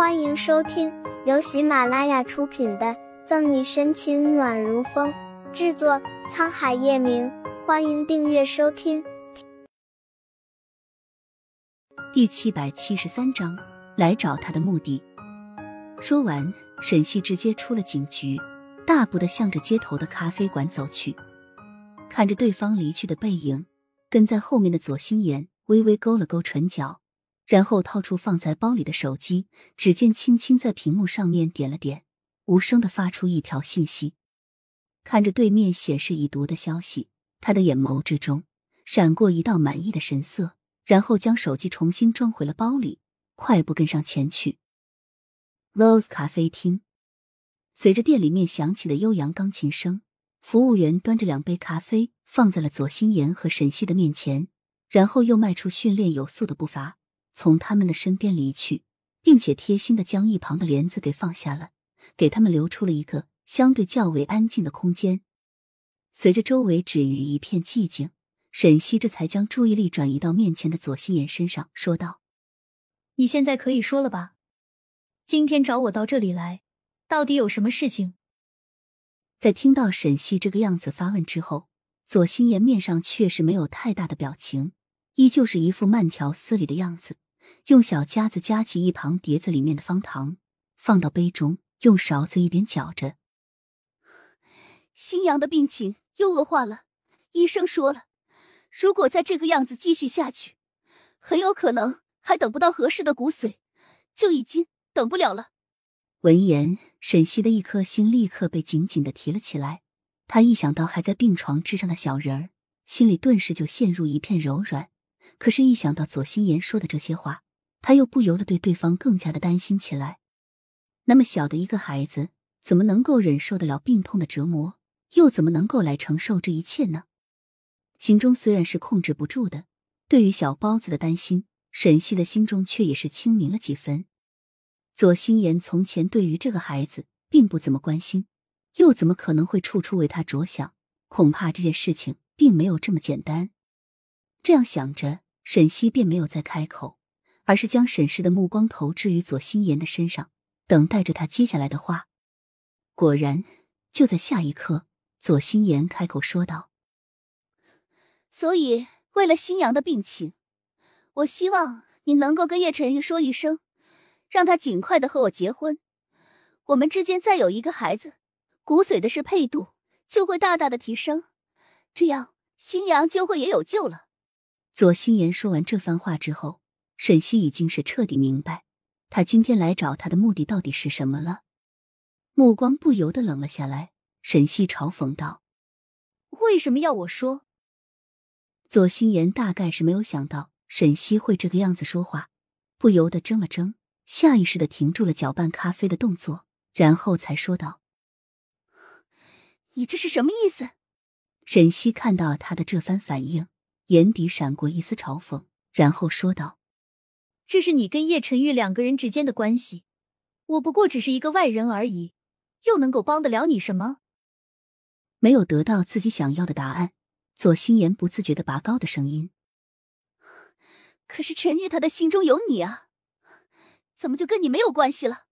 欢迎收听由喜马拉雅出品的《赠你深情暖如风》，制作沧海夜明。欢迎订阅收听。第七百七十三章，来找他的目的。说完，沈西直接出了警局，大步的向着街头的咖啡馆走去。看着对方离去的背影，跟在后面的左心言微微勾了勾唇角。然后掏出放在包里的手机，只见轻轻在屏幕上面点了点，无声的发出一条信息。看着对面显示已读的消息，他的眼眸之中闪过一道满意的神色，然后将手机重新装回了包里，快步跟上前去。Rose 咖啡厅，随着店里面响起的悠扬钢琴声，服务员端着两杯咖啡放在了左心言和沈西的面前，然后又迈出训练有素的步伐。从他们的身边离去，并且贴心的将一旁的帘子给放下了，给他们留出了一个相对较为安静的空间。随着周围止于一片寂静，沈西这才将注意力转移到面前的左心言身上，说道：“你现在可以说了吧？今天找我到这里来，到底有什么事情？”在听到沈西这个样子发问之后，左心言面上确实没有太大的表情，依旧是一副慢条斯理的样子。用小夹子夹起一旁碟子里面的方糖，放到杯中，用勺子一边搅着。新阳的病情又恶化了，医生说了，如果再这个样子继续下去，很有可能还等不到合适的骨髓，就已经等不了了。闻言，沈西的一颗心立刻被紧紧的提了起来。他一想到还在病床之上的小人儿，心里顿时就陷入一片柔软。可是，一想到左心言说的这些话，他又不由得对对方更加的担心起来。那么小的一个孩子，怎么能够忍受得了病痛的折磨？又怎么能够来承受这一切呢？心中虽然是控制不住的，对于小包子的担心，沈西的心中却也是清明了几分。左心言从前对于这个孩子并不怎么关心，又怎么可能会处处为他着想？恐怕这件事情并没有这么简单。这样想着。沈西便没有再开口，而是将审视的目光投掷于左心言的身上，等待着他接下来的话。果然，就在下一刻，左心言开口说道：“所以，为了新阳的病情，我希望你能够跟叶晨玉说一声，让他尽快的和我结婚。我们之间再有一个孩子，骨髓的适配度就会大大的提升，这样新阳就会也有救了。”左心言说完这番话之后，沈西已经是彻底明白他今天来找他的目的到底是什么了，目光不由得冷了下来。沈西嘲讽道：“为什么要我说？”左心言大概是没有想到沈西会这个样子说话，不由得怔了怔，下意识的停住了搅拌咖啡的动作，然后才说道：“你这是什么意思？”沈西看到他的这番反应。眼底闪过一丝嘲讽，然后说道：“这是你跟叶晨玉两个人之间的关系，我不过只是一个外人而已，又能够帮得了你什么？”没有得到自己想要的答案，左心言不自觉的拔高的声音：“可是陈玉他的心中有你啊，怎么就跟你没有关系了？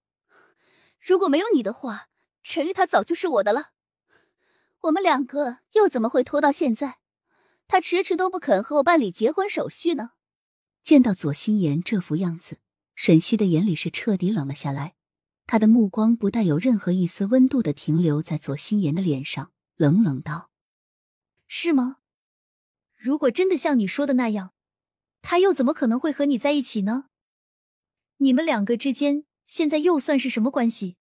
如果没有你的话，陈玉他早就是我的了。我们两个又怎么会拖到现在？”他迟迟都不肯和我办理结婚手续呢。见到左心言这副样子，沈西的眼里是彻底冷了下来。他的目光不带有任何一丝温度的停留在左心言的脸上，冷冷道：“是吗？如果真的像你说的那样，他又怎么可能会和你在一起呢？你们两个之间现在又算是什么关系？”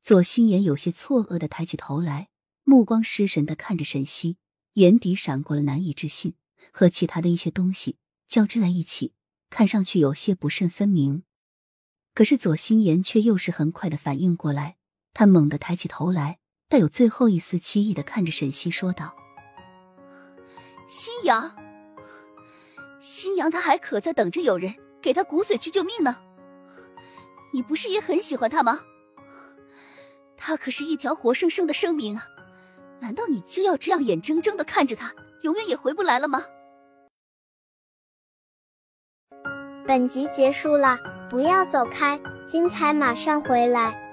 左心言有些错愕的抬起头来，目光失神的看着沈西。眼底闪过了难以置信，和其他的一些东西交织在一起，看上去有些不甚分明。可是左心言却又是很快的反应过来，他猛地抬起头来，带有最后一丝凄意的看着沈西说道：“新阳，新阳，他还可在等着有人给他骨髓去救命呢。你不是也很喜欢他吗？他可是一条活生生的生命啊！”难道你就要这样眼睁睁的看着他永远也回不来了吗？本集结束了，不要走开。精彩马上回来。